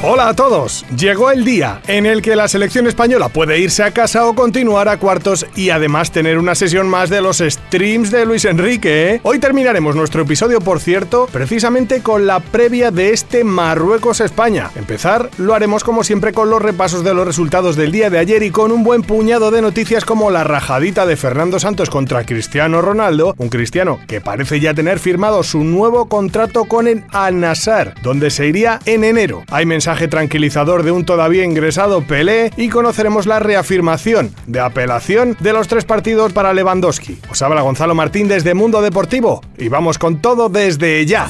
Hola a todos. Llegó el día en el que la selección española puede irse a casa o continuar a cuartos y además tener una sesión más de los streams de Luis Enrique. ¿eh? Hoy terminaremos nuestro episodio, por cierto, precisamente con la previa de este Marruecos-España. Empezar lo haremos como siempre con los repasos de los resultados del día de ayer y con un buen puñado de noticias como la rajadita de Fernando Santos contra Cristiano Ronaldo, un cristiano que parece ya tener firmado su nuevo contrato con el Al-Nassr, donde se iría en enero. Hay mensajes tranquilizador de un todavía ingresado Pelé y conoceremos la reafirmación de apelación de los tres partidos para Lewandowski. Os habla Gonzalo Martín desde Mundo Deportivo y vamos con todo desde ya.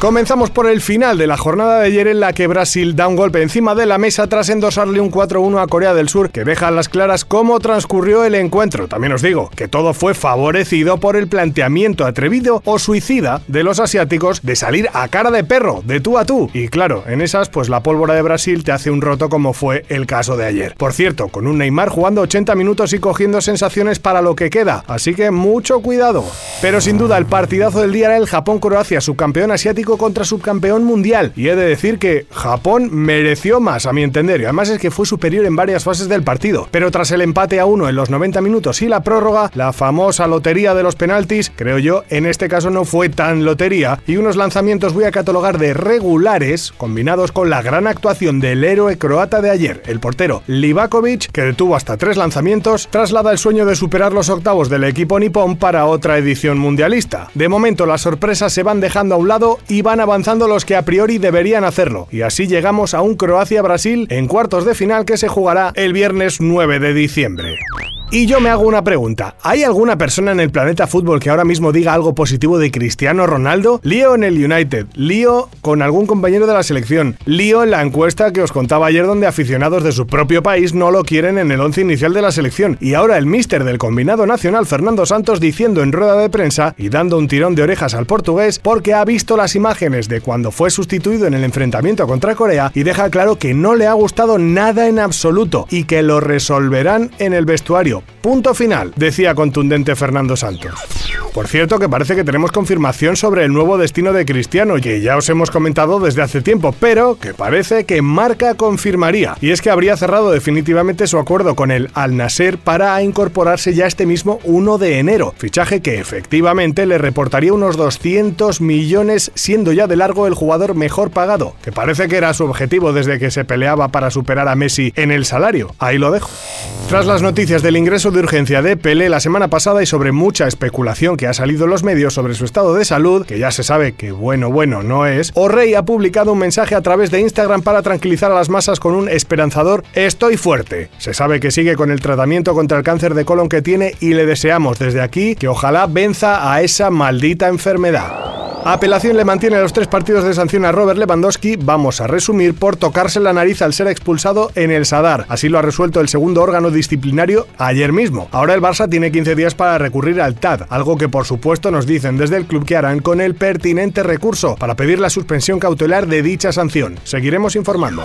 Comenzamos por el final de la jornada de ayer en la que Brasil da un golpe encima de la mesa tras endosarle un 4-1 a Corea del Sur que deja a las claras cómo transcurrió el encuentro. También os digo que todo fue favorecido por el planteamiento atrevido o suicida de los asiáticos de salir a cara de perro, de tú a tú. Y claro, en esas pues la pólvora de Brasil te hace un roto como fue el caso de ayer. Por cierto, con un Neymar jugando 80 minutos y cogiendo sensaciones para lo que queda, así que mucho cuidado. Pero sin duda el partidazo del día era el Japón-Croacia, subcampeón asiático contra subcampeón mundial. Y he de decir que Japón mereció más, a mi entender, y además es que fue superior en varias fases del partido. Pero tras el empate a uno en los 90 minutos y la prórroga, la famosa lotería de los penaltis, creo yo, en este caso no fue tan lotería, y unos lanzamientos voy a catalogar de regulares, combinados con la gran actuación del héroe croata de ayer, el portero Livakovic, que detuvo hasta tres lanzamientos, traslada el sueño de superar los octavos del equipo nipón para otra edición mundialista. De momento las sorpresas se van dejando a un lado y van avanzando los que a priori deberían hacerlo. Y así llegamos a un Croacia-Brasil en cuartos de final que se jugará el viernes 9 de diciembre. Y yo me hago una pregunta. ¿Hay alguna persona en el planeta fútbol que ahora mismo diga algo positivo de Cristiano Ronaldo? Lío en el United, lío con algún compañero de la selección, lío en la encuesta que os contaba ayer donde aficionados de su propio país no lo quieren en el once inicial de la selección. Y ahora el míster del combinado nacional, Fernando Santos, diciendo en rueda de prensa y dando un tirón de orejas al portugués porque ha visto las imágenes de cuando fue sustituido en el enfrentamiento contra Corea y deja claro que no le ha gustado nada en absoluto y que lo resolverán en el vestuario Punto final, decía contundente Fernando Santos. Por cierto, que parece que tenemos confirmación sobre el nuevo destino de Cristiano, que ya os hemos comentado desde hace tiempo, pero que parece que Marca confirmaría. Y es que habría cerrado definitivamente su acuerdo con el Al Nasser para incorporarse ya este mismo 1 de enero. Fichaje que efectivamente le reportaría unos 200 millones, siendo ya de largo el jugador mejor pagado, que parece que era su objetivo desde que se peleaba para superar a Messi en el salario. Ahí lo dejo. Tras las noticias del ingreso de urgencia de Pelé la semana pasada y sobre mucha especulación que ha salido en los medios sobre su estado de salud, que ya se sabe que bueno, bueno no es, O'Reilly ha publicado un mensaje a través de Instagram para tranquilizar a las masas con un esperanzador Estoy fuerte. Se sabe que sigue con el tratamiento contra el cáncer de colon que tiene y le deseamos desde aquí que ojalá venza a esa maldita enfermedad. Apelación le mantiene los tres partidos de sanción a Robert Lewandowski, vamos a resumir, por tocarse la nariz al ser expulsado en el Sadar. Así lo ha resuelto el segundo órgano disciplinario ayer mismo. Ahora el Barça tiene 15 días para recurrir al TAD, algo que por supuesto nos dicen desde el club que harán con el pertinente recurso para pedir la suspensión cautelar de dicha sanción. Seguiremos informando.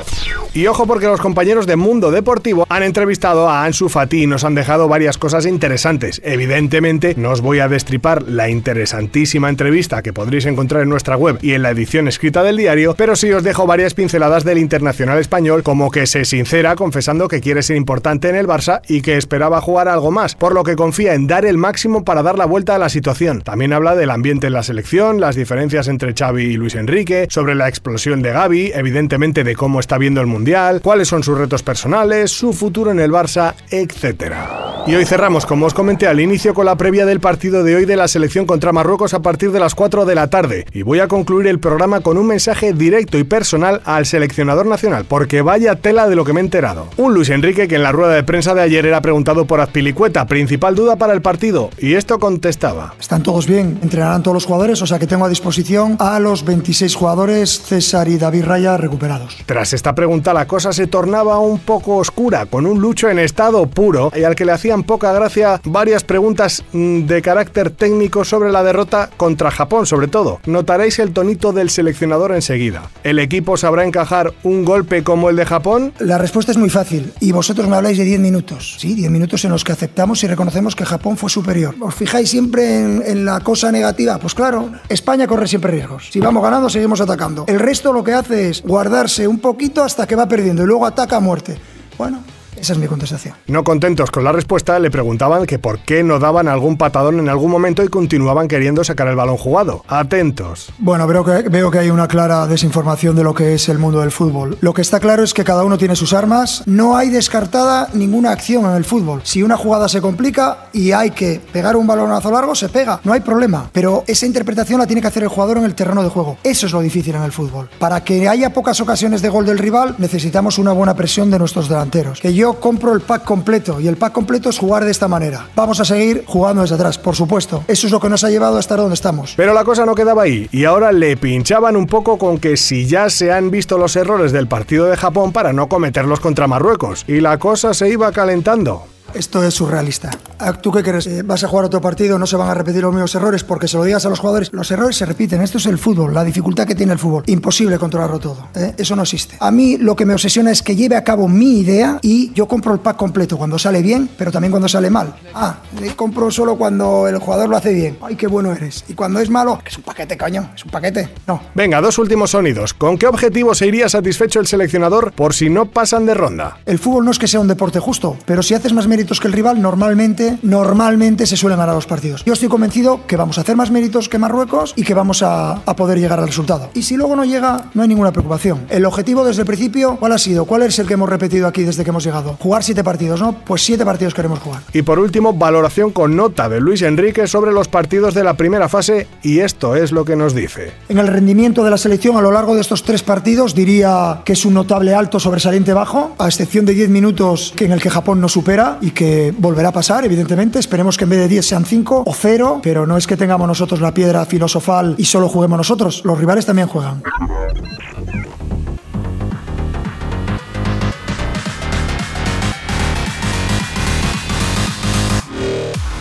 Y ojo porque los compañeros de Mundo Deportivo han entrevistado a Ansu Fati y nos han dejado varias cosas interesantes. Evidentemente no os voy a destripar la interesantísima entrevista que podréis encontrar en nuestra web y en la edición escrita del diario, pero sí os dejo varias pinceladas del internacional español, como que se sincera confesando que quiere ser importante en el Barça y que esperaba jugar algo más, por lo que confía en dar el máximo para dar la vuelta a la situación. También habla del ambiente en la selección, las diferencias entre Xavi y Luis Enrique, sobre la explosión de Gaby, evidentemente de cómo está viendo el Mundial, cuáles son sus retos personales, su futuro en el Barça, etc. Y hoy cerramos, como os comenté al inicio, con la previa del partido de hoy de la selección contra Marruecos a partir de las 4 de la tarde y voy a concluir el programa con un mensaje directo y personal al seleccionador nacional, porque vaya tela de lo que me he enterado. Un Luis Enrique que en la rueda de prensa de ayer era preguntado por Azpilicueta, principal duda para el partido, y esto contestaba. Están todos bien, entrenarán todos los jugadores, o sea que tengo a disposición a los 26 jugadores, César y David Raya recuperados. Tras esta pregunta la cosa se tornaba un poco oscura, con un Lucho en estado puro y al que le poca gracia varias preguntas mm, de carácter técnico sobre la derrota contra Japón, sobre todo. Notaréis el tonito del seleccionador enseguida. ¿El equipo sabrá encajar un golpe como el de Japón? La respuesta es muy fácil. Y vosotros me habláis de 10 minutos. Sí, 10 minutos en los que aceptamos y reconocemos que Japón fue superior. ¿Os fijáis siempre en la cosa negativa? Pues claro, España corre siempre riesgos. Si vamos ganando, seguimos atacando. El resto lo que hace es guardarse un poquito hasta que va perdiendo y luego ataca a muerte. Bueno, esa es mi contestación. No contentos con la respuesta, le preguntaban que por qué no daban algún patadón en algún momento y continuaban queriendo sacar el balón jugado. Atentos. Bueno, veo que, veo que hay una clara desinformación de lo que es el mundo del fútbol. Lo que está claro es que cada uno tiene sus armas. No hay descartada ninguna acción en el fútbol. Si una jugada se complica y hay que pegar un balonazo largo, se pega. No hay problema. Pero esa interpretación la tiene que hacer el jugador en el terreno de juego. Eso es lo difícil en el fútbol. Para que haya pocas ocasiones de gol del rival, necesitamos una buena presión de nuestros delanteros. Que yo compro el pack completo y el pack completo es jugar de esta manera. Vamos a seguir jugando desde atrás, por supuesto. Eso es lo que nos ha llevado a estar donde estamos. Pero la cosa no quedaba ahí y ahora le pinchaban un poco con que si ya se han visto los errores del partido de Japón para no cometerlos contra Marruecos y la cosa se iba calentando. Esto es surrealista. Ah, ¿Tú qué crees? Eh, ¿Vas a jugar otro partido? ¿No se van a repetir los mismos errores? Porque se lo digas a los jugadores. Los errores se repiten. Esto es el fútbol, la dificultad que tiene el fútbol. Imposible controlarlo todo. ¿eh? Eso no existe. A mí lo que me obsesiona es que lleve a cabo mi idea y yo compro el pack completo cuando sale bien, pero también cuando sale mal. Ah, le compro solo cuando el jugador lo hace bien. Ay, qué bueno eres. Y cuando es malo, que es un paquete, coño. Es un paquete. No. Venga, dos últimos sonidos. ¿Con qué objetivo se iría satisfecho el seleccionador por si no pasan de ronda? El fútbol no es que sea un deporte justo, pero si haces más méritos que el rival, normalmente, normalmente se suelen ganar los partidos. Yo estoy convencido que vamos a hacer más méritos que Marruecos y que vamos a, a poder llegar al resultado. Y si luego no llega, no hay ninguna preocupación. El objetivo desde el principio, ¿cuál ha sido? ¿Cuál es el que hemos repetido aquí desde que hemos llegado? Jugar siete partidos, ¿no? Pues siete partidos queremos jugar. Y por último, valoración con nota de Luis Enrique sobre los partidos de la primera fase y esto es lo que nos dice. En el rendimiento de la selección a lo largo de estos tres partidos diría que es un notable alto sobresaliente bajo, a excepción de 10 minutos que en el que Japón no supera y que volverá a pasar, evidentemente. Esperemos que en vez de 10 sean 5 o 0, pero no es que tengamos nosotros la piedra filosofal y solo juguemos nosotros. Los rivales también juegan.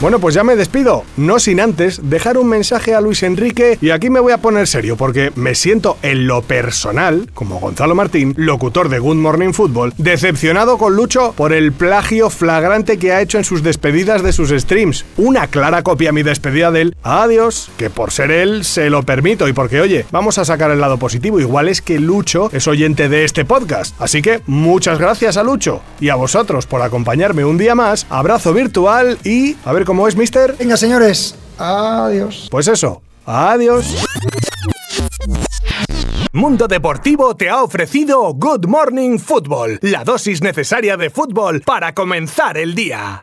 Bueno, pues ya me despido, no sin antes dejar un mensaje a Luis Enrique y aquí me voy a poner serio porque me siento en lo personal, como Gonzalo Martín, locutor de Good Morning Football, decepcionado con Lucho por el plagio flagrante que ha hecho en sus despedidas de sus streams. Una clara copia a mi despedida de él. Adiós, que por ser él se lo permito y porque oye, vamos a sacar el lado positivo, igual es que Lucho es oyente de este podcast. Así que muchas gracias a Lucho y a vosotros por acompañarme un día más. Abrazo virtual y a ver cómo ¿Cómo es, mister? Venga, señores. Adiós. Pues eso. Adiós. Mundo Deportivo te ha ofrecido Good Morning Football, la dosis necesaria de fútbol para comenzar el día.